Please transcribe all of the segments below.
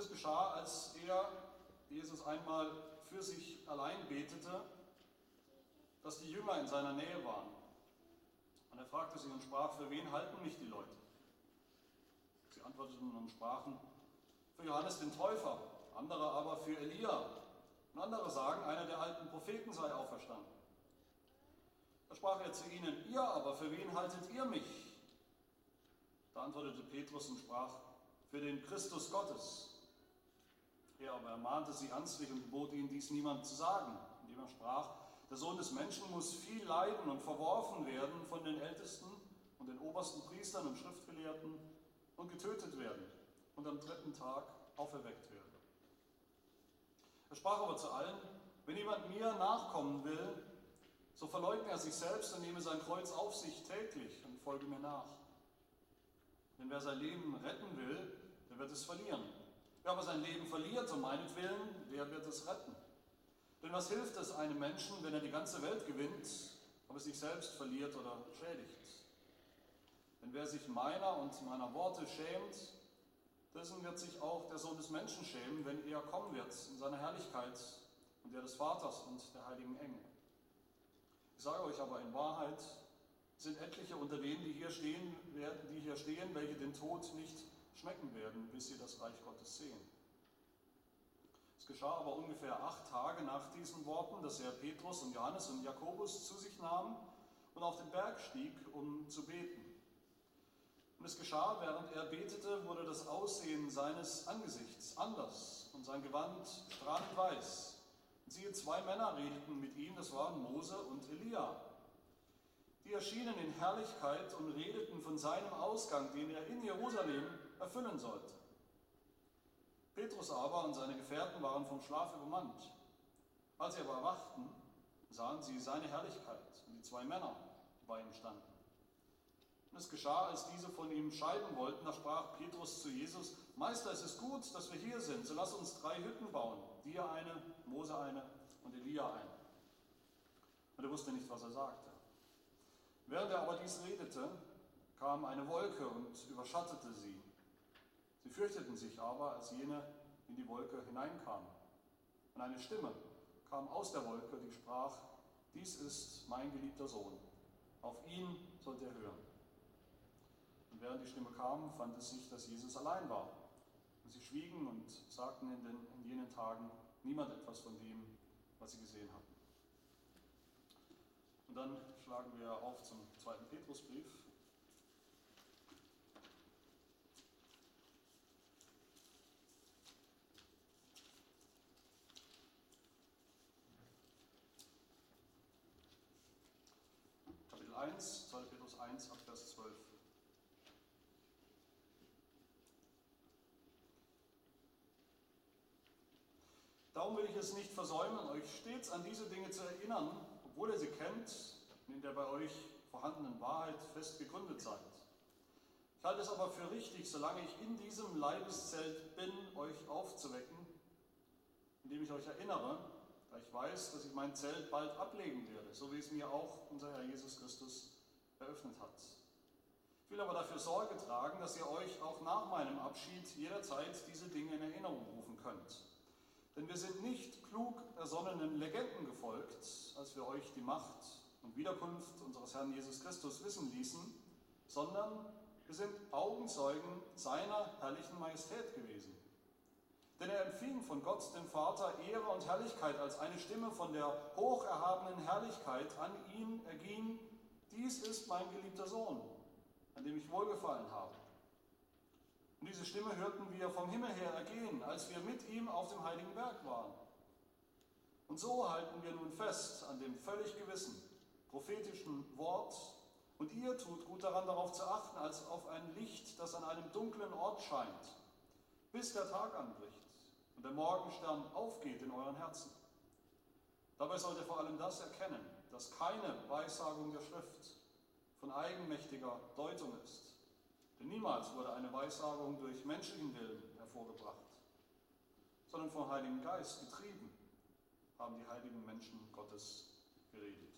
es geschah, als er, Jesus, einmal für sich allein betete, dass die Jünger in seiner Nähe waren. Und er fragte sie und sprach, für wen halten mich die Leute? Sie antworteten und sprachen, für Johannes den Täufer, andere aber für Elia. Und andere sagen, einer der alten Propheten sei auferstanden. Da sprach er zu ihnen, ihr aber, für wen haltet ihr mich? Da antwortete Petrus und sprach, für den Christus Gottes. Er aber ermahnte sie ernstlich und gebot ihnen, dies niemand zu sagen, indem er sprach, der Sohn des Menschen muss viel leiden und verworfen werden von den Ältesten und den obersten Priestern und Schriftgelehrten und getötet werden und am dritten Tag auferweckt werden. Er sprach aber zu allen, wenn jemand mir nachkommen will, so verleugne er sich selbst und nehme sein Kreuz auf sich täglich und folge mir nach. Denn wer sein Leben retten will, der wird es verlieren. Wer aber sein Leben verliert um meinetwillen, der wird es retten. Denn was hilft es einem Menschen, wenn er die ganze Welt gewinnt, aber sich selbst verliert oder schädigt? Denn wer sich meiner und meiner Worte schämt, dessen wird sich auch der Sohn des Menschen schämen, wenn er kommen wird in seiner Herrlichkeit und der des Vaters und der heiligen Engel. Ich sage euch aber in Wahrheit, sind etliche unter denen, die hier stehen, die hier stehen, welche den Tod nicht schmecken werden, bis sie das Reich Gottes sehen. Es geschah aber ungefähr acht Tage nach diesen Worten, dass er Petrus und Johannes und Jakobus zu sich nahm und auf den Berg stieg, um zu beten. Und es geschah, während er betete, wurde das Aussehen seines Angesichts anders und sein Gewand strahlend weiß. Und siehe, zwei Männer redeten mit ihm, das waren Mose und Elia. Die erschienen in Herrlichkeit und redeten von seinem Ausgang, den er in Jerusalem erfüllen sollte. Petrus aber und seine Gefährten waren vom Schlaf übermannt. Als sie aber erwachten, sahen sie seine Herrlichkeit und die zwei Männer, die bei ihm standen. Und es geschah, als diese von ihm scheiden wollten, da sprach Petrus zu Jesus, Meister, es ist gut, dass wir hier sind, so lass uns drei Hütten bauen, dir eine, Mose eine und Elia eine. Und er wusste nicht, was er sagte. Während er aber dies redete, kam eine Wolke und überschattete sie. Sie fürchteten sich aber, als jene in die Wolke hineinkamen. Und eine Stimme kam aus der Wolke, die sprach, dies ist mein geliebter Sohn, auf ihn sollt ihr hören. Und während die Stimme kam, fand es sich, dass Jesus allein war. Und sie schwiegen und sagten in, den, in jenen Tagen niemand etwas von dem, was sie gesehen hatten. Und dann schlagen wir auf zum zweiten Petrusbrief. 1, 2. Petrus 1, ab Vers 12. Darum will ich es nicht versäumen, euch stets an diese Dinge zu erinnern, obwohl ihr sie kennt und in der bei euch vorhandenen Wahrheit fest gegründet seid. Ich halte es aber für richtig, solange ich in diesem Leibeszelt bin, euch aufzuwecken, indem ich euch erinnere, da ich weiß, dass ich mein Zelt bald ablegen werde, so wie es mir auch unser Herr Jesus Christus eröffnet hat. Ich will aber dafür Sorge tragen, dass ihr euch auch nach meinem Abschied jederzeit diese Dinge in Erinnerung rufen könnt. Denn wir sind nicht klug ersonnenen Legenden gefolgt, als wir euch die Macht und Wiederkunft unseres Herrn Jesus Christus wissen ließen, sondern wir sind Augenzeugen seiner herrlichen Majestät gewesen. Denn er empfing von Gott, dem Vater, Ehre und Herrlichkeit, als eine Stimme von der hocherhabenen Herrlichkeit an ihn erging, dies ist mein geliebter Sohn, an dem ich wohlgefallen habe. Und diese Stimme hörten wir vom Himmel her ergehen, als wir mit ihm auf dem heiligen Berg waren. Und so halten wir nun fest an dem völlig gewissen, prophetischen Wort, und ihr tut gut daran, darauf zu achten, als auf ein Licht, das an einem dunklen Ort scheint, bis der Tag anbricht und der Morgenstern aufgeht in euren Herzen. Dabei sollt ihr vor allem das erkennen, dass keine Weissagung der Schrift von eigenmächtiger Deutung ist denn niemals wurde eine Weissagung durch menschlichen Willen hervorgebracht, sondern vom Heiligen Geist getrieben haben die heiligen Menschen Gottes geredet.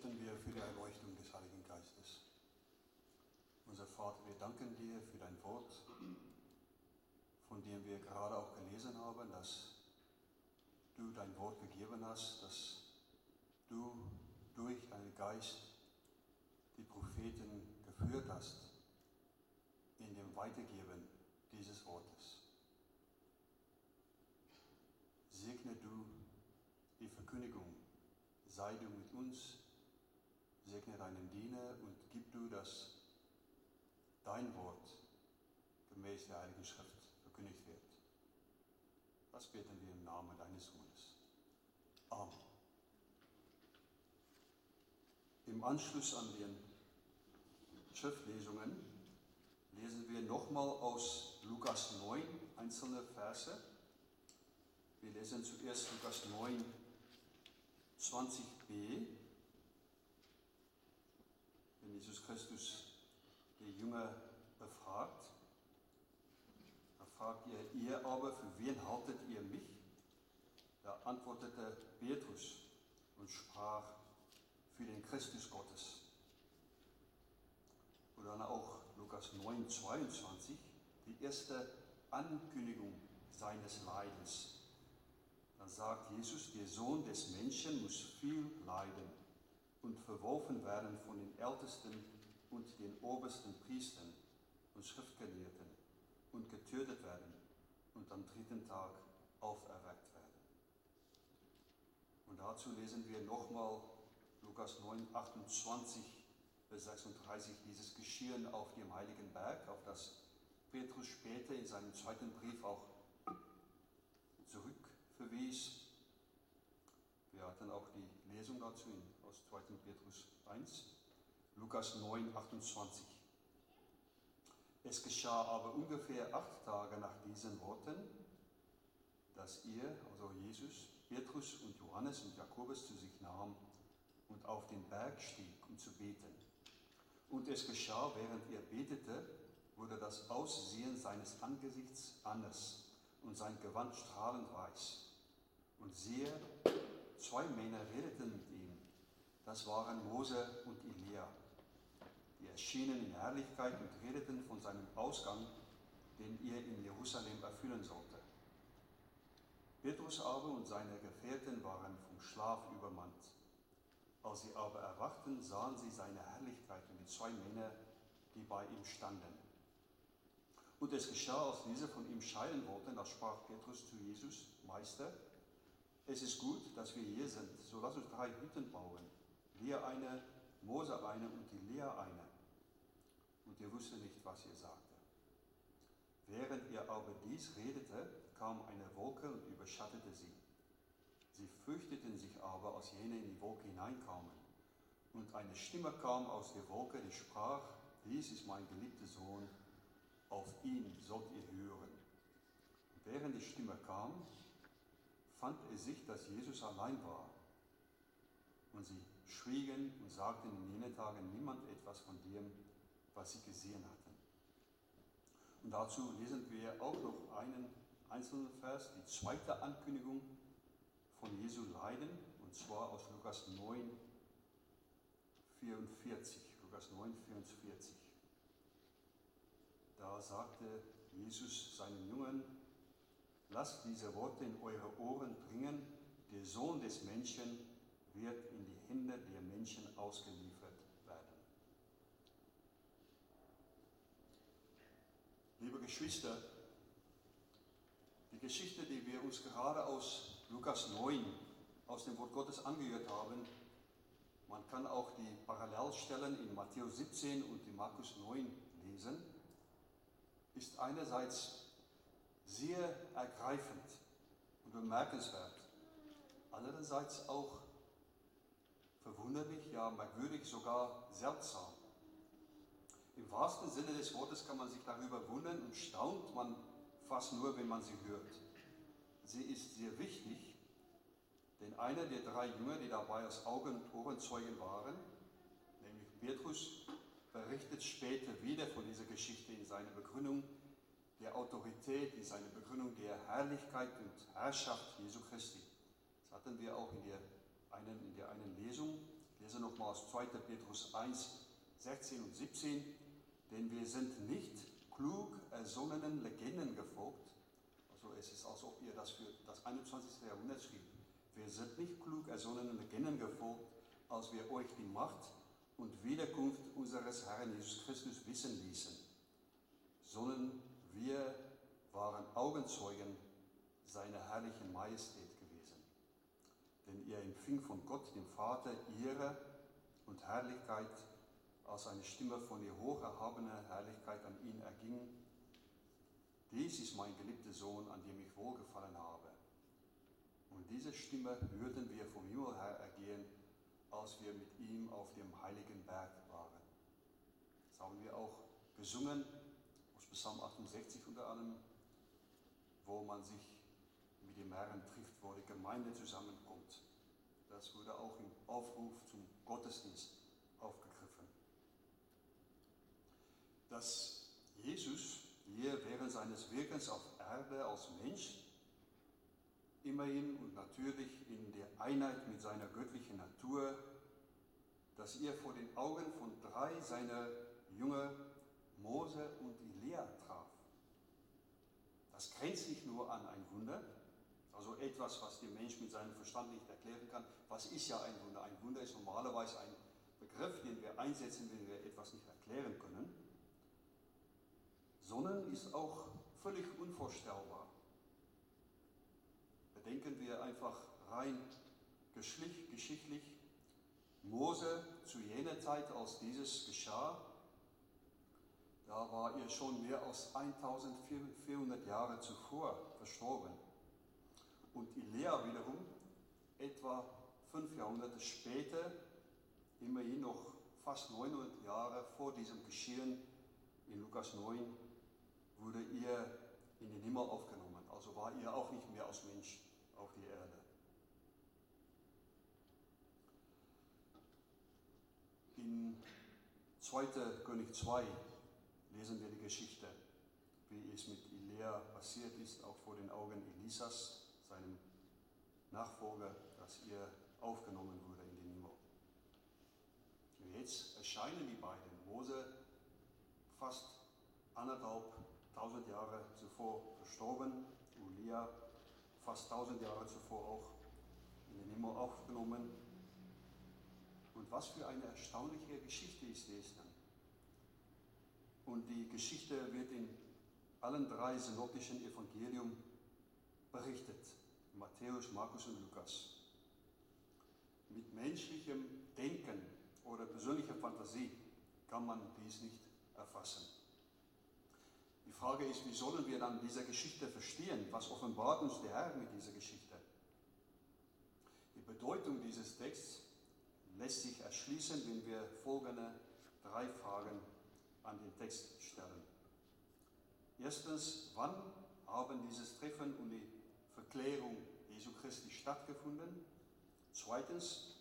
Bitten wir für die Erleuchtung des Heiligen Geistes. Unser Vater, wir danken dir für dein Wort, von dem wir gerade auch gelesen haben, dass du dein Wort gegeben hast, dass du durch deinen Geist die Propheten geführt hast in dem Weitergeben dieses Wortes. Segne du die Verkündigung, sei du mit uns, segne deinen Diener und gib du, dass dein Wort gemäß der Heiligen Schrift verkündigt wird. Das beten wir im Namen deines Sohnes. Amen. Im Anschluss an den Schriftlesungen lesen wir nochmal aus Lukas 9 einzelne Verse. Wir lesen zuerst Lukas 9, 20b. Wenn Jesus Christus die Jünger befragt, da fragt ihr, ihr aber, für wen haltet ihr mich? Da antwortete Petrus und sprach, für den Christus Gottes. Oder dann auch Lukas 9, 22, die erste Ankündigung seines Leidens. Dann sagt Jesus, der Sohn des Menschen muss viel leiden und verworfen werden von den Ältesten und den obersten Priestern und Schriftgelehrten und getötet werden und am dritten Tag auferweckt werden. Und dazu lesen wir nochmal Lukas 9, 28 bis 36 dieses Geschehen auf dem Heiligen Berg, auf das Petrus später in seinem zweiten Brief auch zurückverwies. Wir hatten auch die Lesung dazu aus 2. Petrus 1, Lukas 9, 28. Es geschah aber ungefähr acht Tage nach diesen Worten, dass ihr, also Jesus, Petrus und Johannes und Jakobus zu sich nahm und auf den Berg stieg, um zu beten. Und es geschah, während er betete, wurde das Aussehen seines Angesichts anders und sein Gewand strahlend weiß. Und siehe, zwei Männer redeten mit ihm. Das waren Mose und Elia. Die erschienen in Herrlichkeit und redeten von seinem Ausgang, den er in Jerusalem erfüllen sollte. Petrus aber und seine Gefährten waren vom Schlaf übermannt. Als sie aber erwachten, sahen sie seine Herrlichkeit und die zwei Männer, die bei ihm standen. Und es geschah, als diese von ihm scheiden wollten, da sprach Petrus zu Jesus, Meister, es ist gut, dass wir hier sind, so lass uns drei Hütten bauen. Lea eine, Mose eine und die Lea eine. Und er wusste nicht, was er sagte. Während er aber dies redete, kam eine Wolke und überschattete sie. Sie fürchteten sich aber, als jene in die Wolke hineinkamen. Und eine Stimme kam aus der Wolke, die sprach, dies ist mein geliebter Sohn, auf ihn sollt ihr hören. Und während die Stimme kam, fand es sich, dass Jesus allein war. Und sie schwiegen und sagten in jenen Tagen niemand etwas von dem, was sie gesehen hatten. Und dazu lesen wir auch noch einen einzelnen Vers, die zweite Ankündigung von Jesu Leiden, und zwar aus Lukas 9, 44. Lukas 9, 44. Da sagte Jesus seinen Jüngern, lasst diese Worte in eure Ohren bringen, der Sohn des Menschen wird in die Hände der Menschen ausgeliefert werden. Liebe Geschwister, die Geschichte, die wir uns gerade aus Lukas 9 aus dem Wort Gottes angehört haben, man kann auch die Parallelstellen in Matthäus 17 und in Markus 9 lesen, ist einerseits sehr ergreifend und bemerkenswert, andererseits auch verwunderlich, ja merkwürdig, sogar seltsam. Im wahrsten Sinne des Wortes kann man sich darüber wundern und staunt man fast nur, wenn man sie hört. Sie ist sehr wichtig, denn einer der drei Jünger, die dabei als Augen- und Ohrenzeugen waren, nämlich Petrus, berichtet später wieder von dieser Geschichte in seiner Begründung der Autorität, in seiner Begründung der Herrlichkeit und Herrschaft Jesu Christi. Das hatten wir auch in der einen, in der einen Lesung, lese nochmal aus 2. Petrus 1, 16 und 17. Denn wir sind nicht klug ersonnenen Legenden gefolgt. Also es ist, als ob ihr das für das 21. Jahrhundert schrieb. Wir sind nicht klug ersonnenen Legenden gefolgt, als wir euch die Macht und Wiederkunft unseres Herrn Jesus Christus wissen ließen, sondern wir waren Augenzeugen seiner herrlichen Majestät ihr empfing von Gott, dem Vater, Ehre und Herrlichkeit, als eine Stimme von ihr hocherhabener Herrlichkeit an ihn erging. Dies ist mein geliebter Sohn, an dem ich wohlgefallen habe. Und diese Stimme hörten wir vom Himmel her ergehen, als wir mit ihm auf dem heiligen Berg waren. Das haben wir auch gesungen aus Psalm 68 unter anderem, wo man sich mit dem Herrn trifft, wo die Gemeinde zusammenkommt. Das wurde auch im Aufruf zum Gottesdienst aufgegriffen. Dass Jesus hier während seines Wirkens auf Erde als Mensch immerhin und natürlich in der Einheit mit seiner göttlichen Natur, dass er vor den Augen von drei seiner Jünger Mose und Elia traf. Das grenzt sich nur an ein Wunder, also etwas, was der Mensch mit seinem Verstand nicht erklären kann. Was ist ja ein Wunder? Ein Wunder ist normalerweise ein Begriff, den wir einsetzen, wenn wir etwas nicht erklären können, sondern ist auch völlig unvorstellbar. Bedenken wir einfach rein geschichtlich. Mose zu jener Zeit, als dieses geschah, da war er schon mehr als 1400 Jahre zuvor verstorben. Und Elia wiederum, etwa fünf Jahrhunderte später, immerhin noch fast 900 Jahre vor diesem Geschehen in Lukas 9, wurde er in den Himmel aufgenommen. Also war er auch nicht mehr als Mensch auf die Erde. In 2. König 2 lesen wir die Geschichte, wie es mit Elia passiert ist, auch vor den Augen Elisas, seinem Nachfolger, dass er aufgenommen wurde in den Himmel. Und jetzt erscheinen die beiden, Mose fast anderthalb tausend Jahre zuvor verstorben, Elia fast tausend Jahre zuvor auch in den Himmel aufgenommen. Und was für eine erstaunliche Geschichte ist das dann. Und die Geschichte wird in allen drei synoptischen Evangelium berichtet. Matthäus, Markus und Lukas. Mit menschlichem Denken oder persönlicher Fantasie kann man dies nicht erfassen. Die Frage ist, wie sollen wir dann diese Geschichte verstehen? Was offenbart uns der Herr mit dieser Geschichte? Die Bedeutung dieses Texts lässt sich erschließen, wenn wir folgende drei Fragen an den Text stellen. Erstens, wann haben dieses Treffen und die Verklärung Jesu Christi stattgefunden? Zweitens,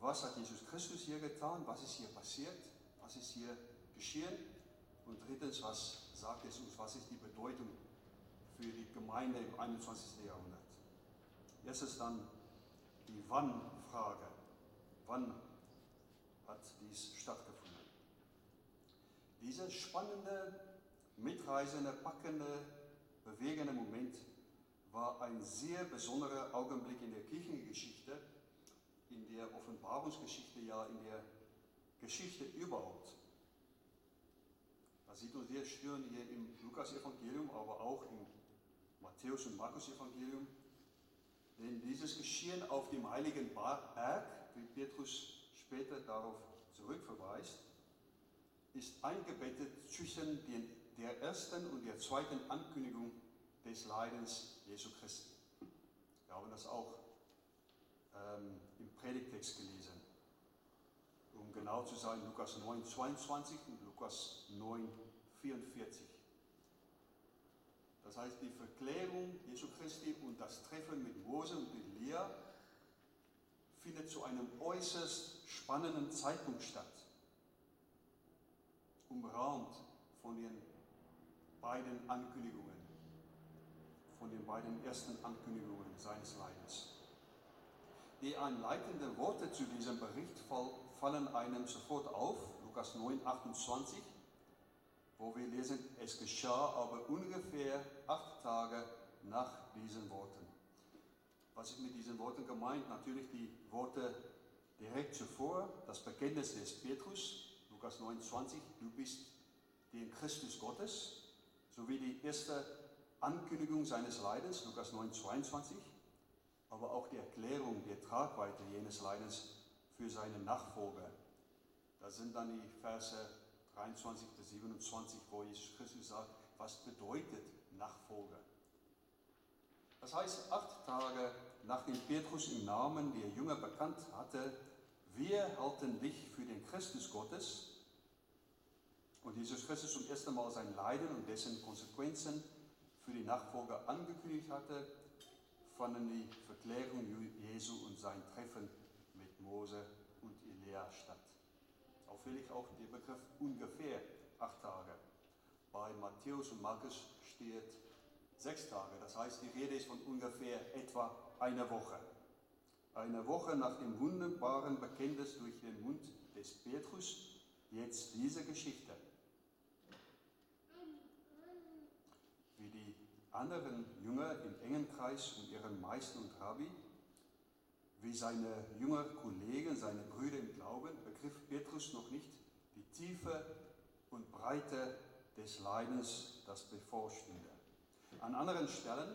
was hat Jesus Christus hier getan? Was ist hier passiert? Was ist hier geschehen? Und drittens, was sagt es uns, was ist die Bedeutung für die Gemeinde im 21. Jahrhundert? Erstens dann die Wann-Frage. Wann hat dies stattgefunden? Dieser spannende, mitreisende, packende, bewegende Moment war ein sehr besonderer Augenblick in der Kirchengeschichte, in der Offenbarungsgeschichte, ja in der Geschichte überhaupt. Das sieht uns sehr schön hier im Lukas-Evangelium, aber auch im Matthäus- und Markus-Evangelium. Denn dieses Geschehen auf dem heiligen Berg, wie Petrus später darauf zurückverweist, ist eingebettet zwischen den, der ersten und der zweiten Ankündigung des Leidens Jesu Christi. Wir haben das auch ähm, im Predigtext gelesen. Um genau zu sein, Lukas 9, 22 und Lukas 9, 44. Das heißt, die Verklärung Jesu Christi und das Treffen mit Mose und Elia findet zu einem äußerst spannenden Zeitpunkt statt umrahmt von den beiden Ankündigungen, von den beiden ersten Ankündigungen seines Leidens. die einleitenden Worte zu diesem Bericht fallen einem sofort auf. Lukas 9, 28, wo wir lesen, es geschah aber ungefähr acht Tage nach diesen Worten. Was ist mit diesen Worten gemeint? Natürlich die Worte direkt zuvor, das Bekenntnis des Petrus, Lukas 29, du bist den Christus Gottes, sowie die erste Ankündigung seines Leidens, Lukas 9, 22, aber auch die Erklärung der Tragweite jenes Leidens für seine Nachfolger. Da sind dann die Verse 23 bis 27, wo Jesus Christus sagt, was bedeutet Nachfolger? Das heißt, acht Tage nachdem Petrus im Namen der Jünger bekannt hatte, wir halten dich für den Christus Gottes, und Jesus Christus zum ersten Mal sein Leiden und dessen Konsequenzen für die Nachfolger angekündigt hatte, fanden die Verklärung Jesu und sein Treffen mit Mose und Elia statt. Auffällig auch der Begriff ungefähr acht Tage. Bei Matthäus und Markus steht sechs Tage. Das heißt, die Rede ist von ungefähr etwa einer Woche. Eine Woche nach dem wunderbaren Bekenntnis durch den Mund des Petrus, jetzt diese Geschichte. Wie die anderen Jünger im engen Kreis um ihren Meister und Rabbi, wie seine Jüngerkollegen, seine Brüder im Glauben, begriff Petrus noch nicht die Tiefe und Breite des Leidens, das bevorstünde. An anderen Stellen,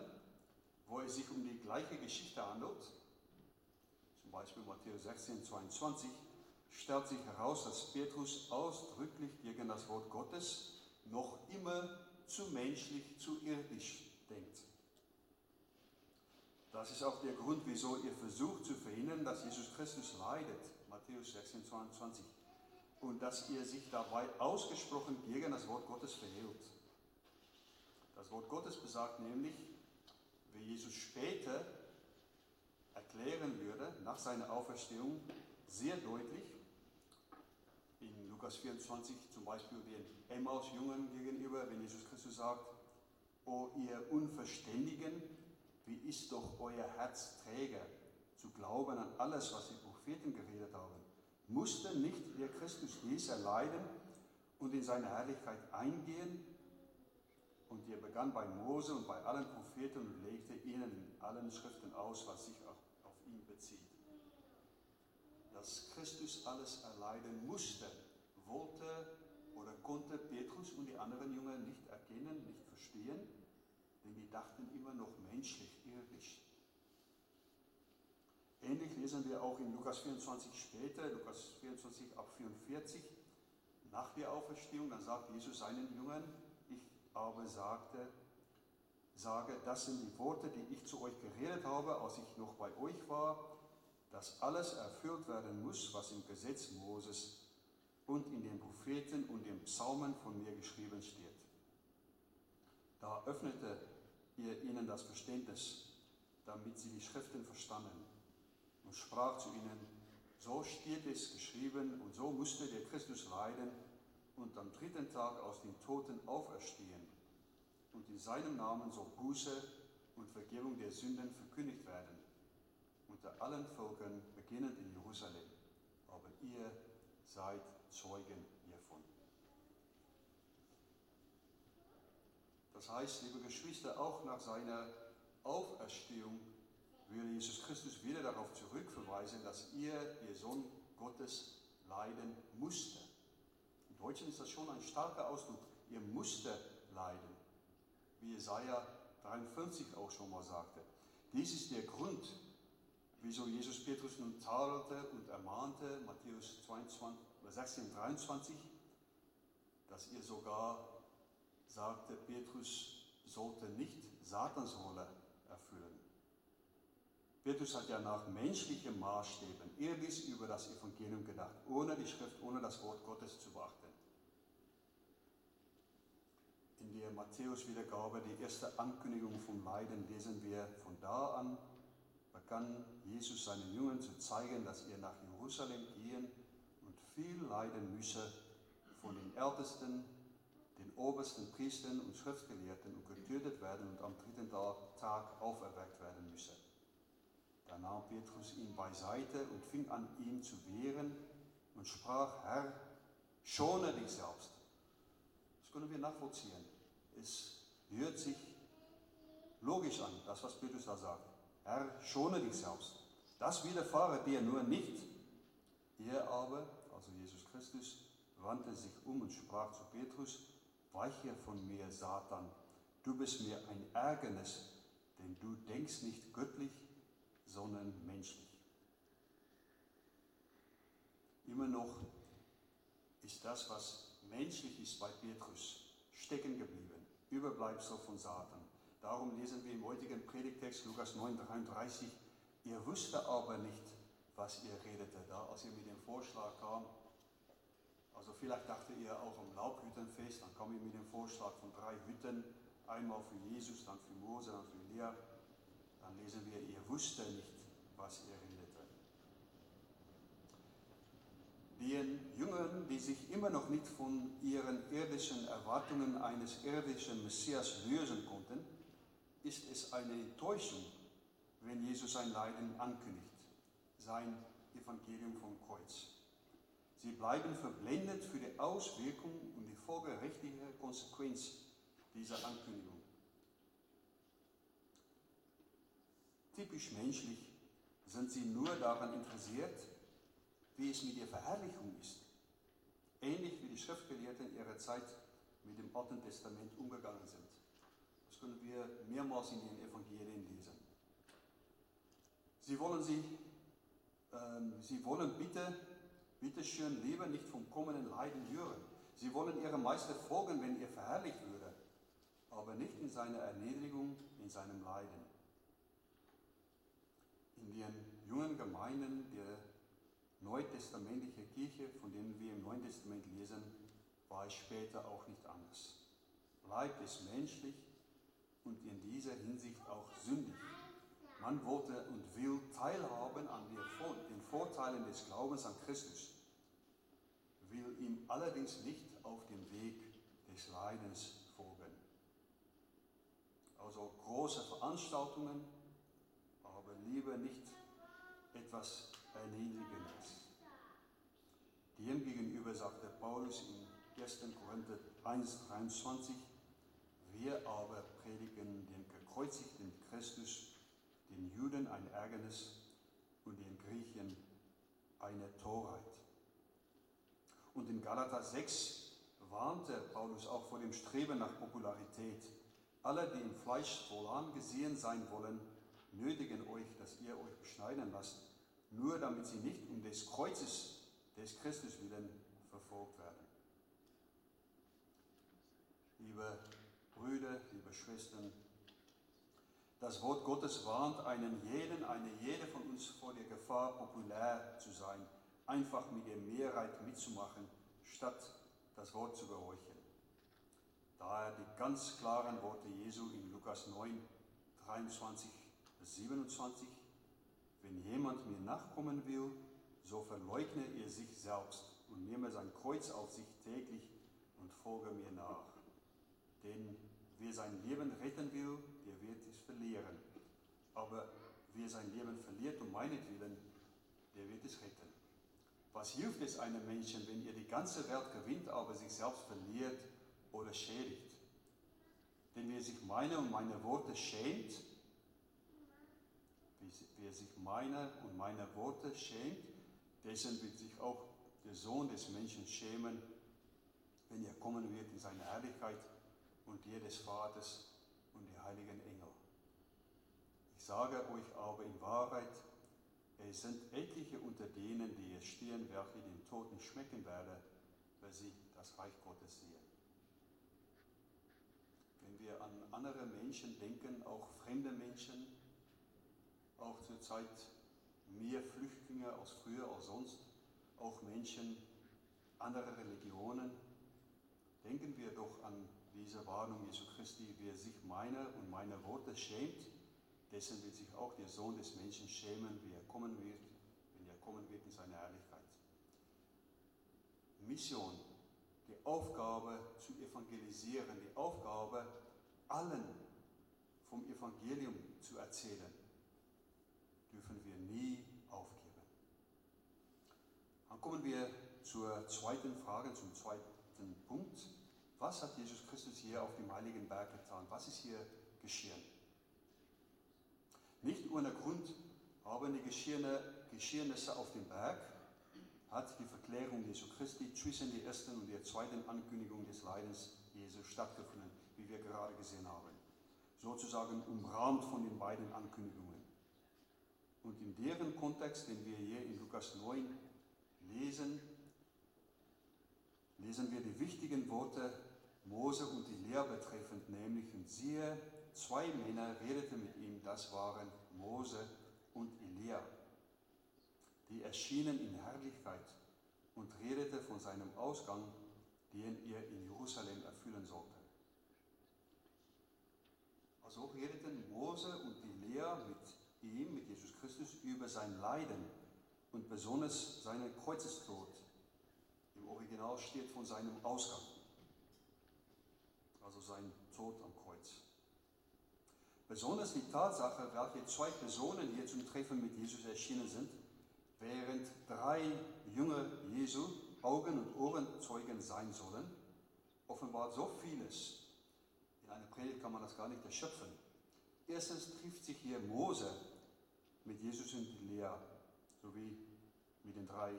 wo es sich um die gleiche Geschichte handelt, zum Beispiel Matthäus 16, 22, stellt sich heraus, dass Petrus ausdrücklich gegen das Wort Gottes noch immer zu menschlich, zu irdisch denkt. Das ist auch der Grund, wieso ihr versucht zu verhindern, dass Jesus Christus leidet, Matthäus 16, 22, und dass ihr sich dabei ausgesprochen gegen das Wort Gottes verhält. Das Wort Gottes besagt nämlich, wie Jesus später erklären würde, nach seiner Auferstehung, sehr deutlich, in Lukas 24 zum Beispiel den Emmaus-Jüngern gegenüber, wenn Jesus Christus sagt, O ihr Unverständigen, wie ist doch euer Herz träger, zu glauben an alles, was die Propheten geredet haben? Musste nicht der Christus dies erleiden und in seine Herrlichkeit eingehen? Und er begann bei Mose und bei allen Propheten und legte ihnen in allen Schriften aus, was sich auf, ihn bezieht. Dass Christus alles erleiden musste, wollte oder konnte Petrus und die anderen Jünger nicht erkennen, nicht verstehen, denn die dachten immer noch menschlich, irdisch. Ähnlich lesen wir auch in Lukas 24 später, Lukas 24 ab 44, nach der Auferstehung, dann sagt Jesus seinen Jüngern, ich aber sagte, sage, das sind die Worte, die ich zu euch geredet habe, als ich noch bei euch war, dass alles erfüllt werden muss, was im Gesetz Moses und in den Propheten und den Psalmen von mir geschrieben steht. Da öffnete ihr ihnen das Verständnis, damit sie die Schriften verstanden und sprach zu ihnen, so steht es geschrieben und so musste der Christus leiden und am dritten Tag aus den Toten auferstehen und in seinem Namen soll Buße und Vergebung der Sünden verkündigt werden unter allen Völkern, beginnend in Jerusalem. Aber ihr seid Zeugen Das heißt, liebe Geschwister, auch nach seiner Auferstehung würde Jesus Christus wieder darauf zurückverweisen, dass er, der Sohn Gottes, leiden musste. Im Deutschen ist das schon ein starker Ausdruck. Er musste leiden, wie Jesaja 53 auch schon mal sagte. Dies ist der Grund, wieso Jesus Petrus nun tadelte und ermahnte, Matthäus 22, 16, 23, dass ihr sogar sagte, Petrus sollte nicht Satans Rolle erfüllen. Petrus hat ja nach menschlichen Maßstäben irdisch über das Evangelium gedacht, ohne die Schrift, ohne das Wort Gottes zu beachten. In der Matthäus-Wiedergabe, die erste Ankündigung vom Leiden, lesen wir von da an, begann Jesus seinen Jüngern zu zeigen, dass er nach Jerusalem gehen und viel leiden müsse von den Ältesten, den obersten Priestern und Schriftgelehrten und getötet werden und am dritten Tag auferweckt werden müsse. Da nahm Petrus ihn beiseite und fing an, ihn zu wehren und sprach, Herr, schone dich selbst. Das können wir nachvollziehen. Es hört sich logisch an, das, was Petrus da sagt. Herr, schone dich selbst. Das widerfahre dir nur nicht. Er aber, also Jesus Christus, wandte sich um und sprach zu Petrus, weiche von mir, Satan, du bist mir ein Ärgernis, denn du denkst nicht göttlich, sondern menschlich. Immer noch ist das, was menschlich ist bei Petrus, stecken geblieben. Überbleibsel von Satan. Darum lesen wir im heutigen Predigtext Lukas 9, 33, ihr wusste aber nicht, was ihr redete, da als ihr mit dem Vorschlag kam. Also vielleicht dachte ihr auch am Laubhüttenfest, dann kam ihr mit dem Vorschlag von drei Hütten, einmal für Jesus, dann für Mose, dann für Lea. Dann lesen wir, ihr wusste nicht, was ihr redete. Den Jüngern, die sich immer noch nicht von ihren irdischen Erwartungen eines irdischen Messias lösen konnten, ist es eine Enttäuschung, wenn Jesus sein Leiden ankündigt, sein Evangelium vom Kreuz. Sie bleiben verblendet für die Auswirkung und die folgerichtige Konsequenz dieser Ankündigung. Typisch menschlich sind sie nur daran interessiert, wie es mit der Verherrlichung ist. Ähnlich wie die Schriftgelehrten ihrer Zeit mit dem Alten Testament umgegangen sind. Das können wir mehrmals in den Evangelien lesen. Sie wollen, sie, ähm, sie wollen bitte, bitte schön lieber nicht vom kommenden Leiden hören. Sie wollen ihrem Meister folgen, wenn er verherrlicht würde, aber nicht in seiner Erniedrigung, in seinem Leiden. In den jungen Gemeinden der neutestamentlichen Kirche, von denen wir im Neuen Testament lesen, war es später auch nicht anders. Bleibt es menschlich und in dieser Hinsicht auch sündig. Man wollte und will teilhaben an den Vorteilen des Glaubens an Christus, will ihm allerdings nicht auf dem Weg des Leidens folgen. Also große Veranstaltungen, aber lieber nicht etwas Erniedrigendes. Demgegenüber sagte Paulus in 1. Korinther 1, 23, wir aber predigen den gekreuzigten Christus, den Juden ein Ärgernis und den Griechen eine Torheit. Und in Galater 6 warnte Paulus auch vor dem Streben nach Popularität. Alle, die im Fleisch wohl angesehen sein wollen, nötigen euch, dass ihr euch beschneiden lasst, nur damit sie nicht um des Kreuzes des Christus willen verfolgt werden. Liebe Brüder, liebe Schwestern, das Wort Gottes warnt einen jeden, eine jede von uns vor der Gefahr, populär zu sein, einfach mit der Mehrheit mitzumachen, statt das Wort zu gehorchen. Daher die ganz klaren Worte Jesu in Lukas 9, 23 bis 27. Wenn jemand mir nachkommen will, so verleugne er sich selbst und nehme sein Kreuz auf sich täglich und folge mir nach. Denn wer sein Leben retten will, der wird es verlieren. Aber wer sein Leben verliert um meinetwillen, der wird es retten. Was hilft es einem Menschen, wenn er die ganze Welt gewinnt, aber sich selbst verliert oder schädigt? Denn wer sich meine und meine Worte schämt, wer sich meiner und meiner Worte schämt, dessen wird sich auch der Sohn des Menschen schämen, wenn er kommen wird in seine Herrlichkeit und der des Vaters und die heiligen Engel. Ich sage euch aber in Wahrheit, es sind etliche unter denen, die jetzt stehen, welche den Toten schmecken werden, weil sie das Reich Gottes sehen. Wenn wir an andere Menschen denken, auch fremde Menschen, auch zur Zeit mehr Flüchtlinge als früher, als sonst, auch Menschen anderer Religionen, denken wir doch an diese Warnung Jesu Christi, wer sich meiner und meiner Worte schämt, dessen wird sich auch der Sohn des Menschen schämen, kommen wird, wenn er kommen wird in seiner Herrlichkeit. Mission, die Aufgabe zu evangelisieren, die Aufgabe, allen vom Evangelium zu erzählen, dürfen wir nie aufgeben. Dann kommen wir zur zweiten Frage, zum zweiten Punkt. Was hat Jesus Christus hier auf dem Heiligen Berg getan? Was ist hier geschehen? Nicht ohne Grund haben die Geschehnisse auf dem Berg, hat die Verklärung Jesu Christi zwischen der ersten und der zweiten Ankündigung des Leidens Jesu stattgefunden, wie wir gerade gesehen haben. Sozusagen umrahmt von den beiden Ankündigungen. Und in deren Kontext, den wir hier in Lukas 9 lesen, lesen wir die wichtigen Worte Mose und die Lehre betreffend, nämlich, und siehe, zwei Männer redeten mit ihm, das waren Mose Elia. Die erschienen in Herrlichkeit und redete von seinem Ausgang, den er in Jerusalem erfüllen sollte. Also redeten Mose und Elia mit ihm, mit Jesus Christus, über sein Leiden und besonders seinen Kreuzestod. Im Original steht von seinem Ausgang also sein Tod am Kreuz. Besonders die Tatsache, welche zwei Personen hier zum Treffen mit Jesus erschienen sind, während drei Jünger Jesu Augen- und Ohrenzeugen sein sollen, offenbart so vieles. In einer Predigt kann man das gar nicht erschöpfen. Erstens trifft sich hier Mose mit Jesus und Lea, sowie mit den drei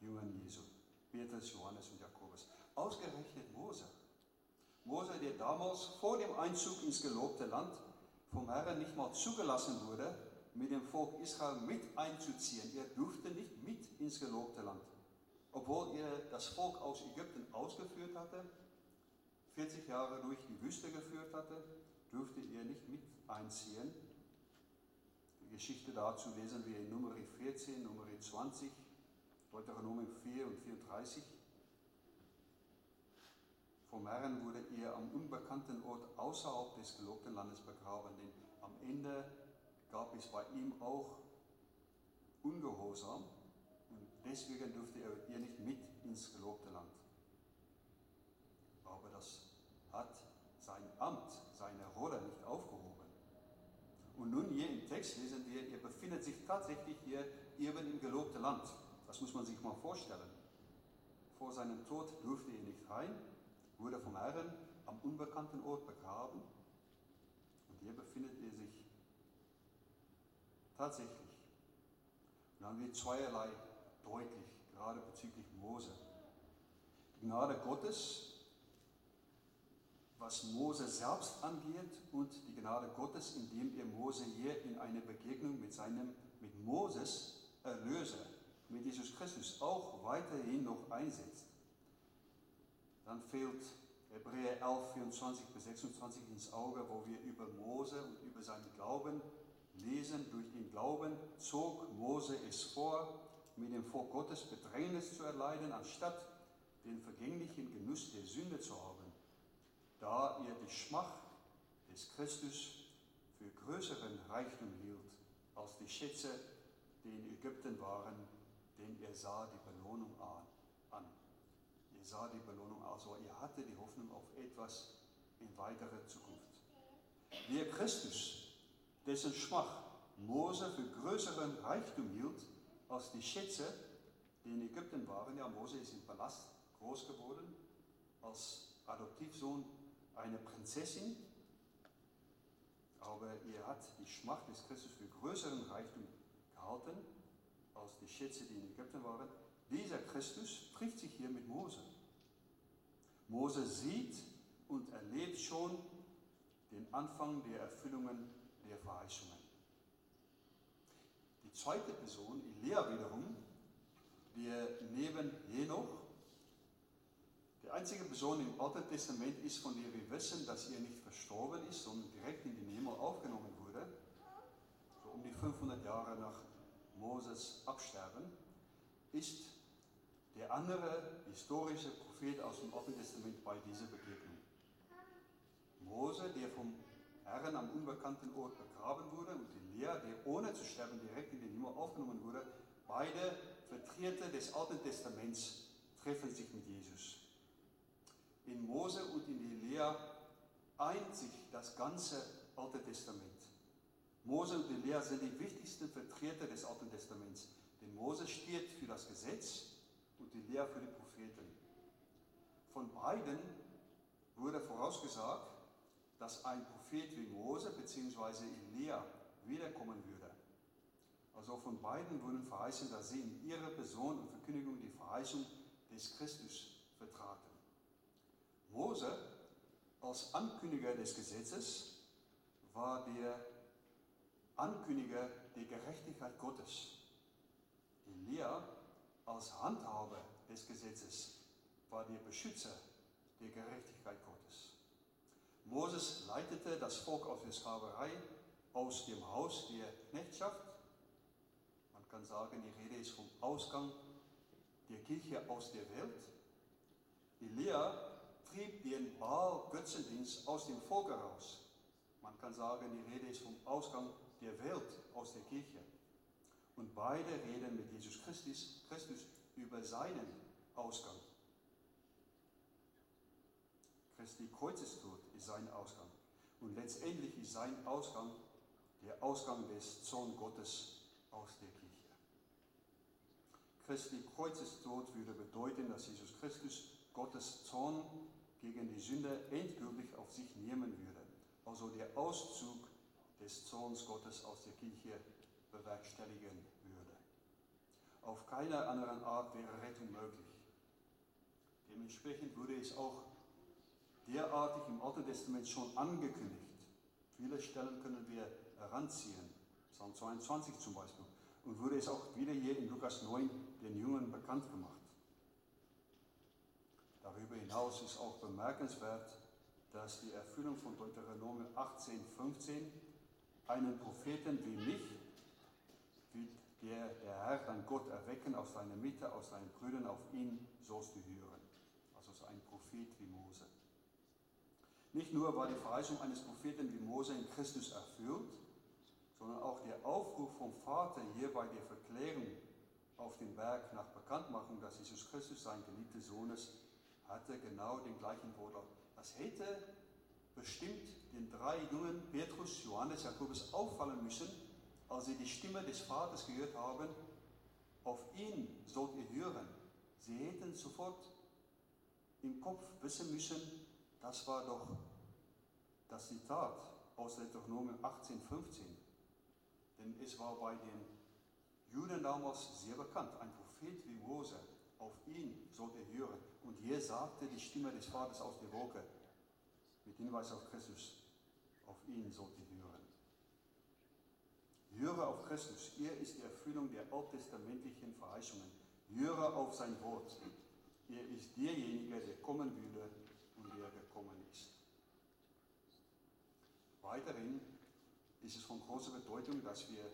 Jüngern Jesu, Petrus, Johannes und Jakobus. Ausgerechnet Mose Mose, der damals vor dem Einzug ins gelobte Land vom Herrn nicht mal zugelassen wurde, mit dem Volk Israel mit einzuziehen. Er durfte nicht mit ins gelobte Land. Obwohl er das Volk aus Ägypten ausgeführt hatte, 40 Jahre durch die Wüste geführt hatte, durfte er nicht mit einziehen. Die Geschichte dazu lesen wir in Nummer 14, Nummer 20, Deuteronomium 4 und 34. Vom Herrn wurde er am unbekannten Ort außerhalb des gelobten Landes begraben, denn am Ende gab es bei ihm auch Ungehorsam und deswegen durfte er ihr nicht mit ins gelobte Land. Aber das hat sein Amt, seine Rolle nicht aufgehoben. Und nun hier im Text lesen wir, er befindet sich tatsächlich hier eben im gelobten Land. Das muss man sich mal vorstellen. Vor seinem Tod durfte er nicht rein, wurde vom Herrn am unbekannten Ort begraben und hier befindet er sich tatsächlich. Und dann wird zweierlei deutlich, gerade bezüglich Mose. Die Gnade Gottes, was Mose selbst angeht, und die Gnade Gottes, indem er Mose hier in eine Begegnung mit seinem, mit Moses, Erlöser, mit Jesus Christus auch weiterhin noch einsetzt dann fehlt Hebräer 11, 24 bis 26 ins Auge, wo wir über Mose und über seinen Glauben lesen. Durch den Glauben zog Mose es vor, mit dem Volk Gottes Bedrängnis zu erleiden, anstatt den vergänglichen Genuss der Sünde zu haben, da er die Schmach des Christus für größeren Reichtum hielt als die Schätze, die in Ägypten waren, denn er sah die Belohnung an sah die Belohnung aus, aber er hatte die Hoffnung auf etwas in weiterer Zukunft. Wer Christus, dessen Schmach Mose für größeren Reichtum hielt als die Schätze, die in Ägypten waren, ja, Mose ist im Palast groß geworden, als Adoptivsohn einer Prinzessin, aber er hat die Schmach des Christus für größeren Reichtum gehalten als die Schätze, die in Ägypten waren. Dieser Christus trifft sich hier mit Mose. Mose sieht und erlebt schon den Anfang der Erfüllungen der Verheißungen. Die zweite Person, Elia wiederum, der neben Henoch, die einzige Person im Alten Testament ist, von der wir wissen, dass er nicht verstorben ist, sondern direkt in den Himmel aufgenommen wurde, so um die 500 Jahre nach Moses Absterben, ist der andere historische Prophet aus dem Alten Testament bei dieser Begegnung. Mose, der vom Herrn am unbekannten Ort begraben wurde, und Elia, der ohne zu sterben direkt in den Himmel aufgenommen wurde, beide Vertreter des Alten Testaments treffen sich mit Jesus. In Mose und in Elia eint sich das ganze Alte Testament. Mose und Elia sind die wichtigsten Vertreter des Alten Testaments. Denn Mose steht für das Gesetz und Elia für die Propheten. Von beiden wurde vorausgesagt, dass ein Prophet wie Mose bzw. Elia wiederkommen würde. Also von beiden wurden verheißen, dass sie in ihrer Person und Verkündigung die Verheißung des Christus vertraten. Mose als Ankündiger des Gesetzes war der Ankündiger der Gerechtigkeit Gottes. Elia als Handhaber des Gesetzes war der Beschützer der Gerechtigkeit Gottes. Moses leitete das Volk aus der Sklaverei, aus dem Haus der Knechtschaft. Man kann sagen, die Rede ist vom Ausgang der Kirche aus der Welt. Elia trieb den Baal-Götzendienst aus dem Volk heraus. Man kann sagen, die Rede ist vom Ausgang der Welt aus der Kirche. Und beide reden mit Jesus Christus, Christus über seinen Ausgang. Christi Kreuzestod ist sein Ausgang. Und letztendlich ist sein Ausgang der Ausgang des Sohn Gottes aus der Kirche. Christi Kreuzestod würde bedeuten, dass Jesus Christus Gottes Zorn gegen die Sünde endgültig auf sich nehmen würde. Also der Auszug des Zorns Gottes aus der Kirche bewerkstelligen würde. Auf keine andere Art wäre Rettung möglich. Dementsprechend wurde es auch derartig im Alten Testament schon angekündigt. Viele Stellen können wir heranziehen, Psalm 22 zum Beispiel, und wurde es auch wieder hier in Lukas 9 den Jüngern bekannt gemacht. Darüber hinaus ist auch bemerkenswert, dass die Erfüllung von Deuteronomium 18, 15 einen Propheten wie mich, wie der, der Herr, dein Gott, erwecken aus deiner Mitte, aus deinen Brüdern, auf ihn sollst du hören. Also so ein Prophet wie Mose. Nicht nur war die Verheißung eines Propheten wie Mose in Christus erfüllt, sondern auch der Aufruf vom Vater hier bei der Verklärung auf dem Berg nach Bekanntmachung, dass Jesus Christus sein geliebter Sohn ist, hatte genau den gleichen Wortlaut. Das hätte bestimmt den drei Jungen Petrus, Johannes, Jakobus auffallen müssen, als sie die Stimme des Vaters gehört haben, auf ihn sollt ihr hören. Sie hätten sofort im Kopf wissen müssen, das war doch das Zitat aus Deuteronomium 18,15. Denn es war bei den Juden damals sehr bekannt. Ein Prophet wie Mose, auf ihn sollt ihr hören. Und hier sagte die Stimme des Vaters aus der Wolke, mit Hinweis auf Christus, auf ihn sollt ihr hören. Höre auf Christus, er ist die Erfüllung der alttestamentlichen Verheißungen. Höre auf sein Wort. Er ist derjenige, der kommen würde und der gekommen ist. Weiterhin ist es von großer Bedeutung, dass wir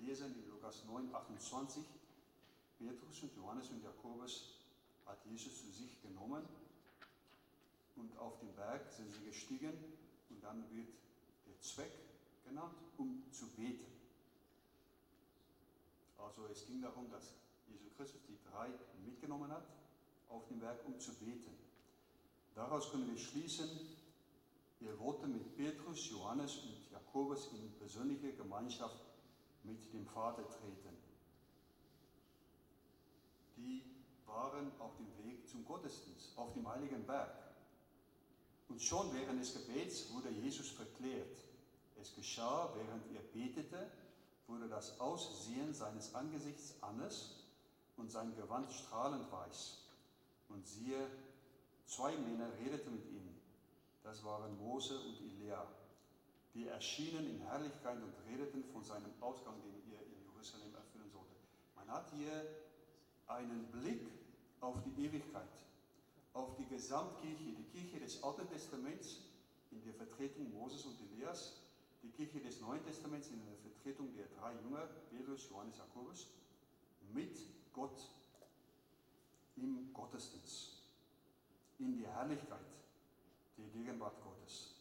lesen in Lukas 9, 28, Petrus und Johannes und Jakobus hat Jesus zu sich genommen und auf den Berg sind sie gestiegen und dann wird der Zweck genannt, um zu beten. Also es ging darum, dass Jesus Christus die drei mitgenommen hat auf den Berg, um zu beten. Daraus können wir schließen, er wollte mit Petrus, Johannes und Jakobus in persönliche Gemeinschaft mit dem Vater treten. Die waren auf dem Weg zum Gottesdienst, auf dem heiligen Berg. Und schon während des Gebets wurde Jesus verklärt. Es geschah, während er betete, wurde das Aussehen seines Angesichts anders und sein Gewand strahlend weiß. Und siehe, zwei Männer redeten mit ihm. Das waren Mose und Elia. Die erschienen in Herrlichkeit und redeten von seinem Ausgang, den er in Jerusalem erfüllen sollte. Man hat hier einen Blick auf die Ewigkeit, auf die Gesamtkirche, die Kirche des Alten Testaments in der Vertretung Moses und Elias, die Kirche des Neuen Testaments in der Vertretung der drei Jünger, Petrus, Johannes, Jakobus, mit Gott im Gottesdienst, in die Herrlichkeit der Gegenwart Gottes.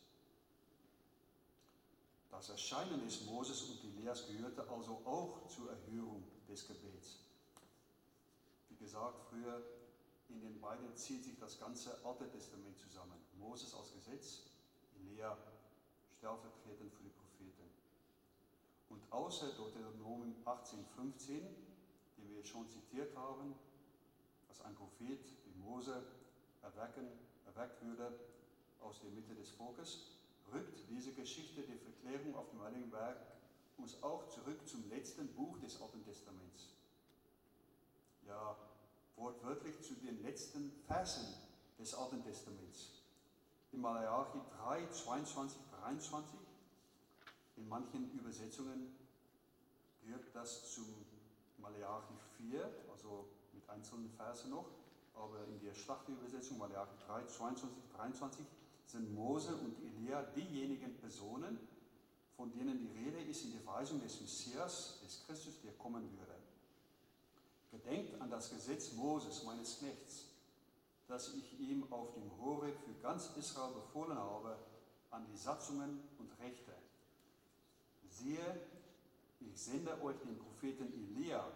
Das Erscheinen des Moses und Elias gehörte also auch zur Erhörung des Gebets. Wie gesagt, früher in den beiden zieht sich das ganze Alte Testament zusammen. Moses als Gesetz, Elia stellvertretend für die Propheten. Und außer Deuteronomium 18,15, den wir schon zitiert haben, das dass ein Prophet wie Mose erwecken, erweckt würde aus der Mitte des Volkes, rückt diese Geschichte der Verklärung auf dem Heiligen Berg uns auch zurück zum letzten Buch des Alten Testaments. Ja, wortwörtlich zu den letzten Versen des Alten Testaments. In Malachi 3, 22, 23, in manchen Übersetzungen gehört das zum Malachi 4, also mit einzelnen Versen noch, aber in der Schlachterübersetzung Malachi 3, 22, 23 sind Mose und Elia diejenigen Personen, von denen die Rede ist in der Verheißung des Messias, des Christus, der kommen würde. Gedenkt an das Gesetz Moses, meines Knechts, das ich ihm auf dem Horeb für ganz Israel befohlen habe, an die Satzungen und Rechte. Siehe, ich sende euch den Propheten Elia,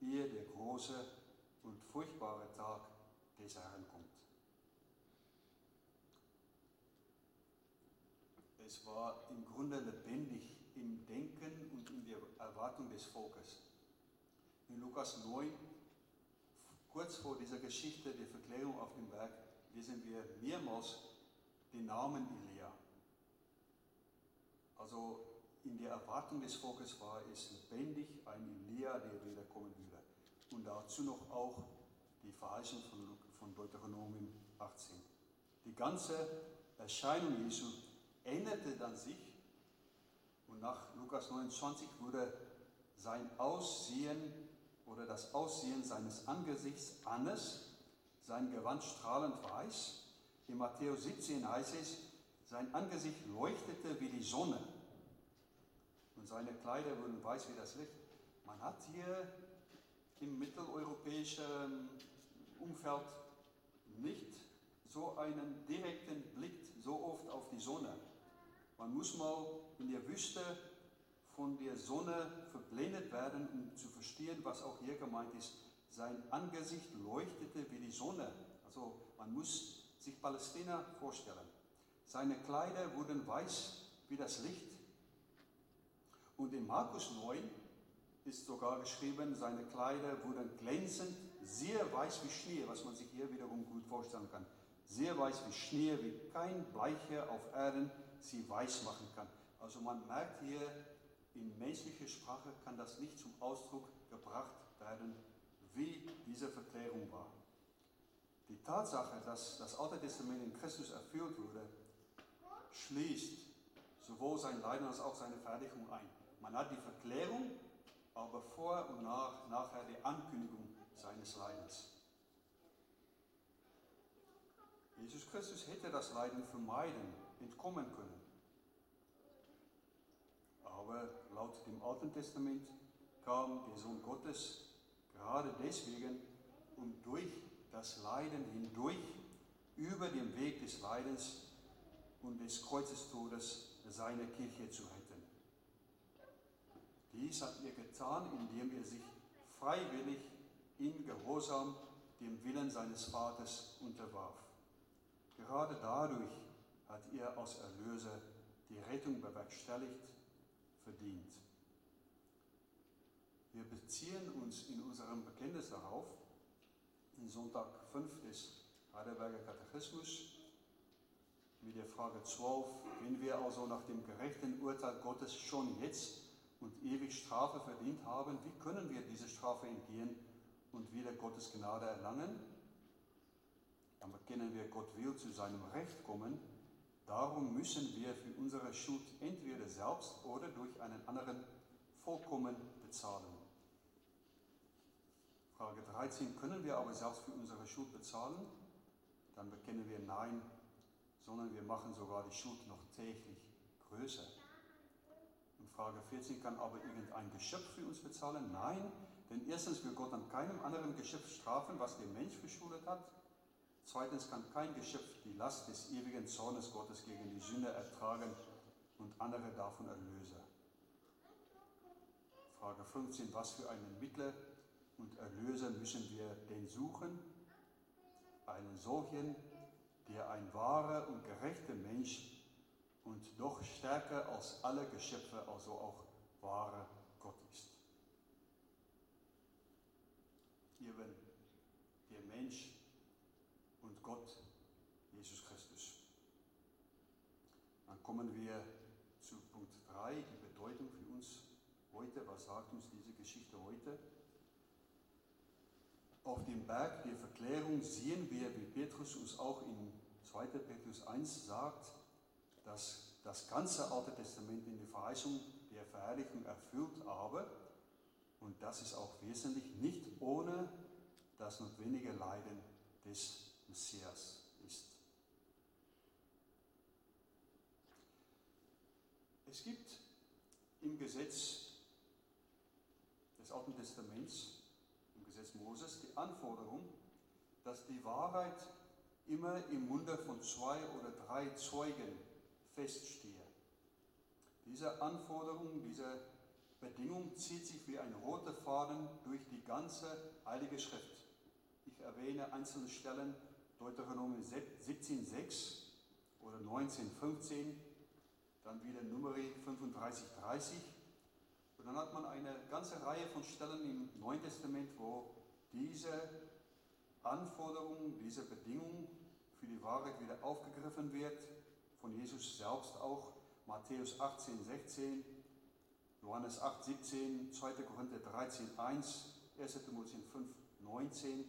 ehe der große und furchtbare Tag des Herrn kommt. Es war im Grunde lebendig im Denken und in der Erwartung des Volkes. In Lukas 9, kurz vor dieser Geschichte der Verklärung auf dem Berg, lesen wir mehrmals den Namen Elia. Also in der Erwartung des Volkes war es lebendig ein Elia, der wieder kommen würde. Und dazu noch auch die Verheißung von, von Deuteronomium 18. Die ganze Erscheinung Jesu änderte dann sich und nach Lukas 29 wurde sein Aussehen oder das Aussehen seines Angesichts anders, sein Gewand strahlend weiß. In Matthäus 17 heißt es, sein Angesicht leuchtete wie die Sonne und seine Kleider wurden weiß wie das Licht. Man hat hier im mitteleuropäischen Umfeld nicht so einen direkten Blick so oft auf die Sonne. Man muss mal in der Wüste von der Sonne verblendet werden, um zu verstehen, was auch hier gemeint ist. Sein Angesicht leuchtete wie die Sonne. Also man muss sich Palästina vorstellen. Seine Kleider wurden weiß wie das Licht. Und in Markus 9 ist sogar geschrieben, seine Kleider wurden glänzend, sehr weiß wie Schnee, was man sich hier wiederum gut vorstellen kann. Sehr weiß wie Schnee, wie kein Bleiche auf Erden sie weiß machen kann. Also man merkt hier, in menschlicher Sprache kann das nicht zum Ausdruck gebracht werden, wie diese Verklärung war. Die Tatsache, dass das Alte Testament in Christus erfüllt wurde, schließt sowohl sein Leiden als auch seine Fertigung ein. Man hat die Verklärung, aber vor und nach, nachher die Ankündigung seines Leidens. Jesus Christus hätte das Leiden vermeiden, entkommen können. Aber laut dem Alten Testament kam der Sohn Gottes gerade deswegen, um durch das Leiden hindurch über den Weg des Leidens und des Kreuzestodes seine Kirche zu retten. Dies hat er getan, indem er sich freiwillig in Gehorsam dem Willen seines Vaters unterwarf. Gerade dadurch hat er als Erlöser die Rettung bewerkstelligt, verdient. Wir beziehen uns in unserem Bekenntnis darauf, in Sonntag 5 des Heidelberger Katechismus, mit der Frage 12, wenn wir also nach dem gerechten Urteil Gottes schon jetzt und ewig Strafe verdient haben, wie können wir diese Strafe entgehen und wieder Gottes Gnade erlangen? Dann bekennen wir, Gott will zu seinem Recht kommen. Darum müssen wir für unsere Schuld entweder selbst oder durch einen anderen vollkommen bezahlen. Frage 13, können wir aber selbst für unsere Schuld bezahlen? Dann bekennen wir Nein, sondern wir machen sogar die Schuld noch täglich größer. Und Frage 14, kann aber irgendein Geschöpf für uns bezahlen? Nein, denn erstens will Gott an keinem anderen Geschöpf strafen, was der Mensch verschuldet hat. Zweitens kann kein Geschöpf die Last des ewigen Zornes Gottes gegen die Sünde ertragen und andere davon erlösen. Frage 15. Was für einen Mittler und Erlöser müssen wir den suchen, einen solchen, der ein wahrer und gerechter Mensch und doch stärker als alle Geschöpfe, also auch wahrer Gott ist. Eben der Mensch und Gott, Jesus Christus. Dann kommen wir Auf dem Berg der Verklärung sehen wir, wie Petrus uns auch in 2. Petrus 1 sagt, dass das ganze Alte Testament in die Verheißung der Verherrlichung erfüllt habe. Und das ist auch wesentlich nicht ohne das notwendige Leiden des Messias ist. Es gibt im Gesetz des Alten Testaments, Gesetz Moses, die Anforderung, dass die Wahrheit immer im Munde von zwei oder drei Zeugen feststehe. Diese Anforderung, diese Bedingung zieht sich wie ein roter Faden durch die ganze Heilige Schrift. Ich erwähne einzelne Stellen, Deuteronomium 17,6 oder 19,15, dann wieder Nummer 35,30. Und dann hat man eine ganze Reihe von Stellen im Neuen Testament, wo diese Anforderung, diese Bedingung für die Wahrheit wieder aufgegriffen wird, von Jesus selbst auch. Matthäus 18, 16, Johannes 8, 17, 2. Korinther 13, 1, 1. Timotheus 5, 19,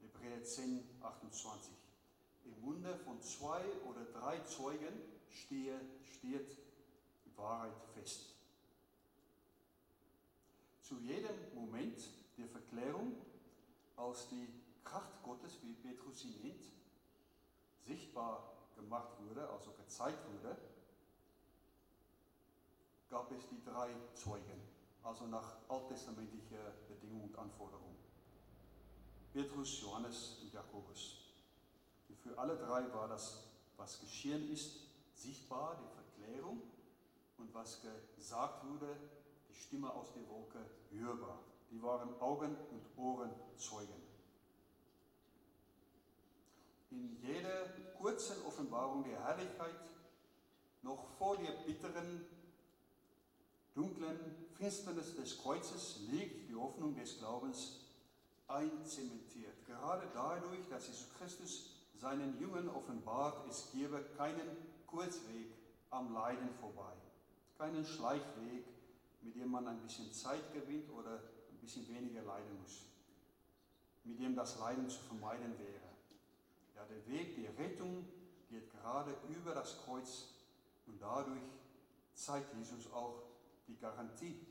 Hebräer 10, 28. Im Munde von zwei oder drei Zeugen stehe, steht die Wahrheit fest. Zu jedem Moment der Verklärung, als die Kraft Gottes, wie Petrus sie nennt, sichtbar gemacht wurde, also gezeigt wurde, gab es die drei Zeugen, also nach alttestamentlicher Bedingung und Anforderung. Petrus, Johannes und Jakobus. Und für alle drei war das, was geschehen ist, sichtbar, die Verklärung und was gesagt wurde, Stimme aus der Wolke hörbar. Die waren Augen und Ohren Zeugen. In jeder kurzen Offenbarung der Herrlichkeit, noch vor der bitteren, dunklen Finsternis des Kreuzes, liegt die Hoffnung des Glaubens einzementiert. Gerade dadurch, dass Jesus Christus seinen Jüngern offenbart, es gebe keinen Kurzweg am Leiden vorbei, keinen Schleichweg, mit dem man ein bisschen Zeit gewinnt oder ein bisschen weniger leiden muss, mit dem das Leiden zu vermeiden wäre. Ja, der Weg der Rettung geht gerade über das Kreuz und dadurch zeigt Jesus auch die Garantie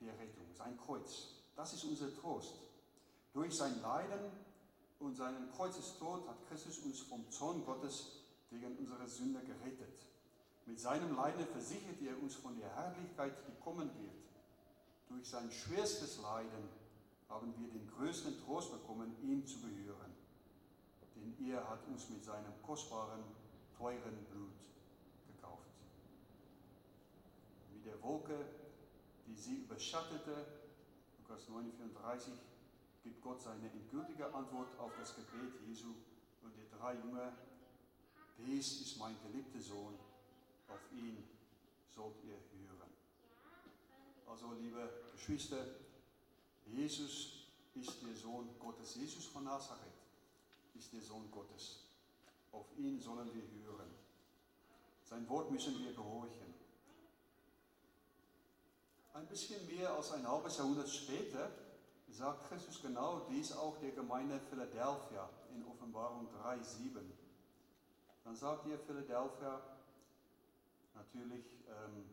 der Rettung, sein Kreuz. Das ist unser Trost. Durch sein Leiden und seinen Kreuzestod hat Christus uns vom Zorn Gottes wegen unserer Sünde gerettet. Mit seinem Leiden versichert er uns von der Herrlichkeit, die kommen wird. Durch sein schwerstes Leiden haben wir den größten Trost bekommen, ihm zu gehören denn er hat uns mit seinem kostbaren, teuren Blut gekauft. Wie der Wolke, die sie überschattete, Lukas 9,34, gibt Gott seine endgültige Antwort auf das Gebet Jesu und der drei Jünger. Dies ist mein geliebter Sohn, auf ihn sollt ihr hören. Also, liebe Geschwister, Jesus ist der Sohn Gottes, Jesus von Nazareth ist der Sohn Gottes. Auf ihn sollen wir hören. Sein Wort müssen wir gehorchen. Ein bisschen mehr als ein halbes Jahrhundert später sagt Christus genau dies auch der Gemeinde Philadelphia in Offenbarung 3,7. Dann sagt ihr Philadelphia natürlich ähm,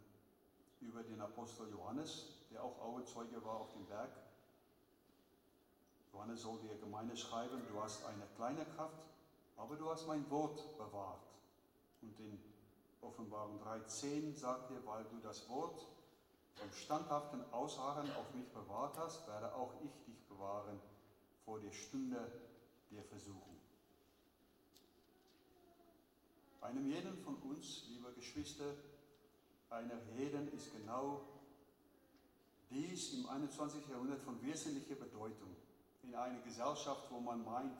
über den Apostel Johannes, der auch Augenzeuge war auf dem Berg. Johannes soll der Gemeinde schreiben, du hast eine kleine Kraft, aber du hast mein Wort bewahrt. Und in Offenbarung 3.10 sagt er, weil du das Wort vom standhaften Ausharren auf mich bewahrt hast, werde auch ich dich bewahren vor der Stunde der Versuchung. Einem jeden von uns, liebe Geschwister, einer jeden ist genau dies im 21. Jahrhundert von wesentlicher Bedeutung in eine Gesellschaft, wo man meint,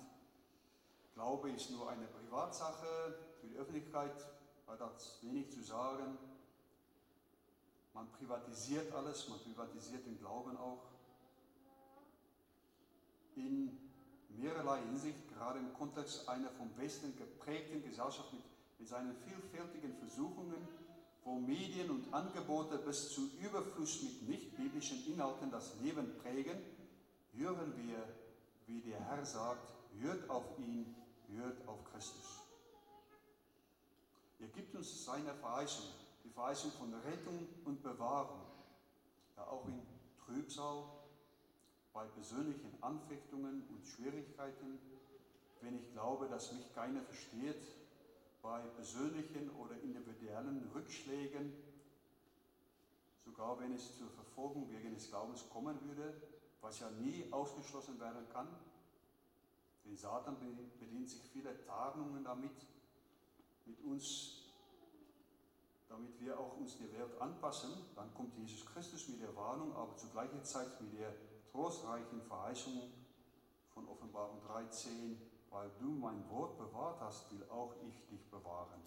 Glaube ist nur eine Privatsache, für die Öffentlichkeit hat das wenig zu sagen. Man privatisiert alles, man privatisiert den Glauben auch. In mehrerlei Hinsicht, gerade im Kontext einer vom Westen geprägten Gesellschaft mit, mit seinen vielfältigen Versuchungen, wo Medien und Angebote bis zu Überfluss mit nicht-biblischen Inhalten das Leben prägen, hören wir, wie der Herr sagt, hört auf ihn, hört auf Christus. Er gibt uns seine Verheißung, die Verheißung von Rettung und Bewahrung, ja auch in Trübsal, bei persönlichen Anfechtungen und Schwierigkeiten, wenn ich glaube, dass mich keiner versteht, bei persönlichen oder individuellen Rückschlägen, sogar wenn es zur Verfolgung wegen des Glaubens kommen würde, was ja nie ausgeschlossen werden kann. Denn Satan bedient sich viele Tarnungen damit, mit uns, damit wir auch uns der Welt anpassen. Dann kommt Jesus Christus mit der Warnung, aber zur gleichen Zeit mit der trostreichen Verheißung von Offenbarung 13, weil du mein Wort bewahrt hast, will auch ich dich bewahren.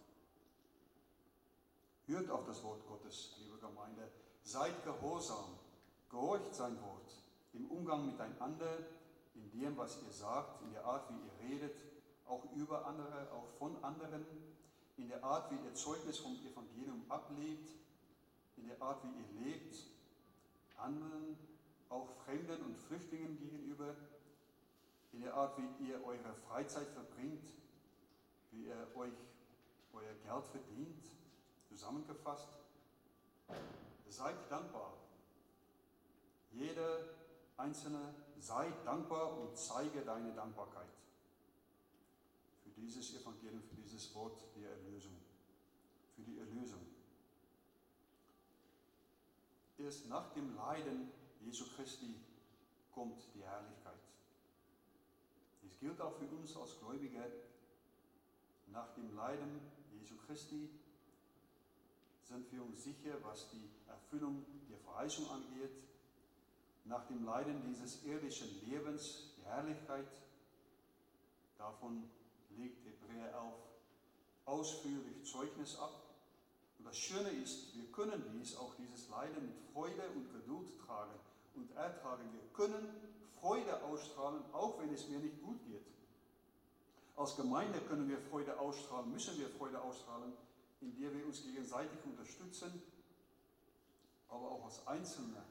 Hört auf das Wort Gottes, liebe Gemeinde. Seid gehorsam, gehorcht sein Wort im Umgang miteinander, in dem, was ihr sagt, in der Art, wie ihr redet, auch über andere, auch von anderen, in der Art, wie ihr Zeugnis vom Evangelium ablegt, in der Art, wie ihr lebt, anderen, auch Fremden und Flüchtlingen gegenüber, in der Art, wie ihr eure Freizeit verbringt, wie ihr euch euer Geld verdient, zusammengefasst. Seid dankbar. Jeder Einzelne sei dankbar und zeige deine Dankbarkeit für dieses Evangelium, für dieses Wort der Erlösung, für die Erlösung. Erst nach dem Leiden Jesu Christi kommt die Herrlichkeit. Dies gilt auch für uns als Gläubige. Nach dem Leiden Jesu Christi sind wir uns sicher, was die Erfüllung der Verheißung angeht. Nach dem Leiden dieses irdischen Lebens, die Herrlichkeit, davon legt Hebräer auf ausführlich Zeugnis ab. Und das Schöne ist, wir können dies, auch dieses Leiden mit Freude und Geduld tragen und ertragen. Wir können Freude ausstrahlen, auch wenn es mir nicht gut geht. Als Gemeinde können wir Freude ausstrahlen, müssen wir Freude ausstrahlen, indem wir uns gegenseitig unterstützen, aber auch als Einzelne,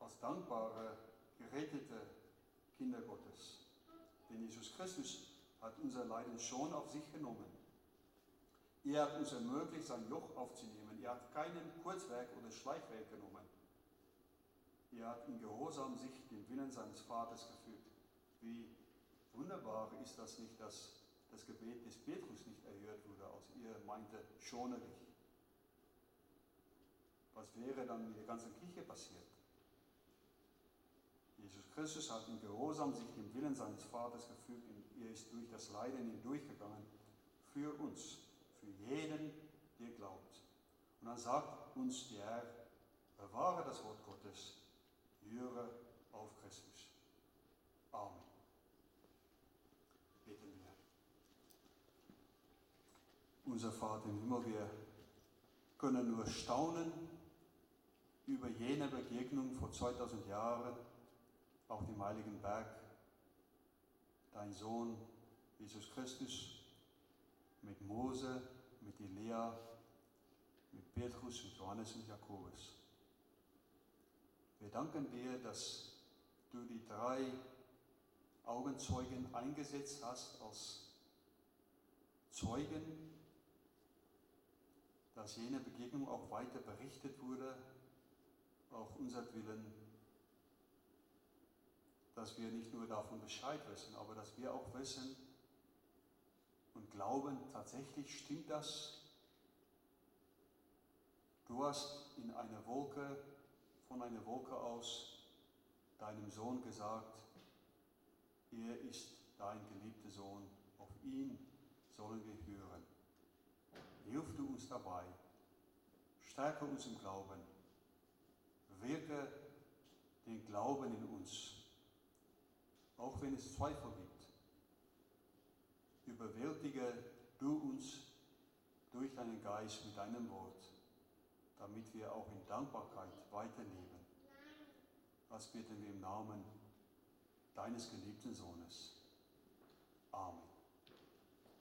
als dankbare, gerettete Kinder Gottes. Denn Jesus Christus hat unser Leiden schon auf sich genommen. Er hat uns ermöglicht, sein Joch aufzunehmen. Er hat keinen Kurzwerk oder Schleichwerk genommen. Er hat in Gehorsam sich den Willen seines Vaters gefügt. Wie wunderbar ist das nicht, dass das Gebet des Petrus nicht erhört wurde, als er meinte, schone dich. Was wäre dann mit der ganzen Kirche passiert? Jesus Christus hat in Gehorsam sich dem Willen seines Vaters gefügt und er ist durch das Leiden hindurchgegangen für uns, für jeden, der glaubt. Und dann sagt uns der Herr, bewahre das Wort Gottes höre auf Christus. Amen. Beten wir. Unser Vater im Himmel, wir können nur staunen über jene Begegnung vor 2000 Jahren auf dem Heiligen Berg. Dein Sohn Jesus Christus mit Mose, mit Elia, mit Petrus, mit Johannes und Jakobus. Wir danken dir, dass du die drei Augenzeugen eingesetzt hast als Zeugen, dass jene Begegnung auch weiter berichtet wurde, auch unser Willen, dass wir nicht nur davon Bescheid wissen, aber dass wir auch wissen und glauben, tatsächlich stimmt das. Du hast in einer Wolke von einer Wolke aus deinem Sohn gesagt, er ist dein geliebter Sohn, auf ihn sollen wir hören. Hilf du uns dabei, stärke uns im Glauben, wirke den Glauben in uns, auch wenn es Zweifel gibt. Überwältige du uns durch deinen Geist mit deinem Wort damit wir auch in Dankbarkeit weiterleben. Das bitten wir im Namen deines geliebten Sohnes. Amen.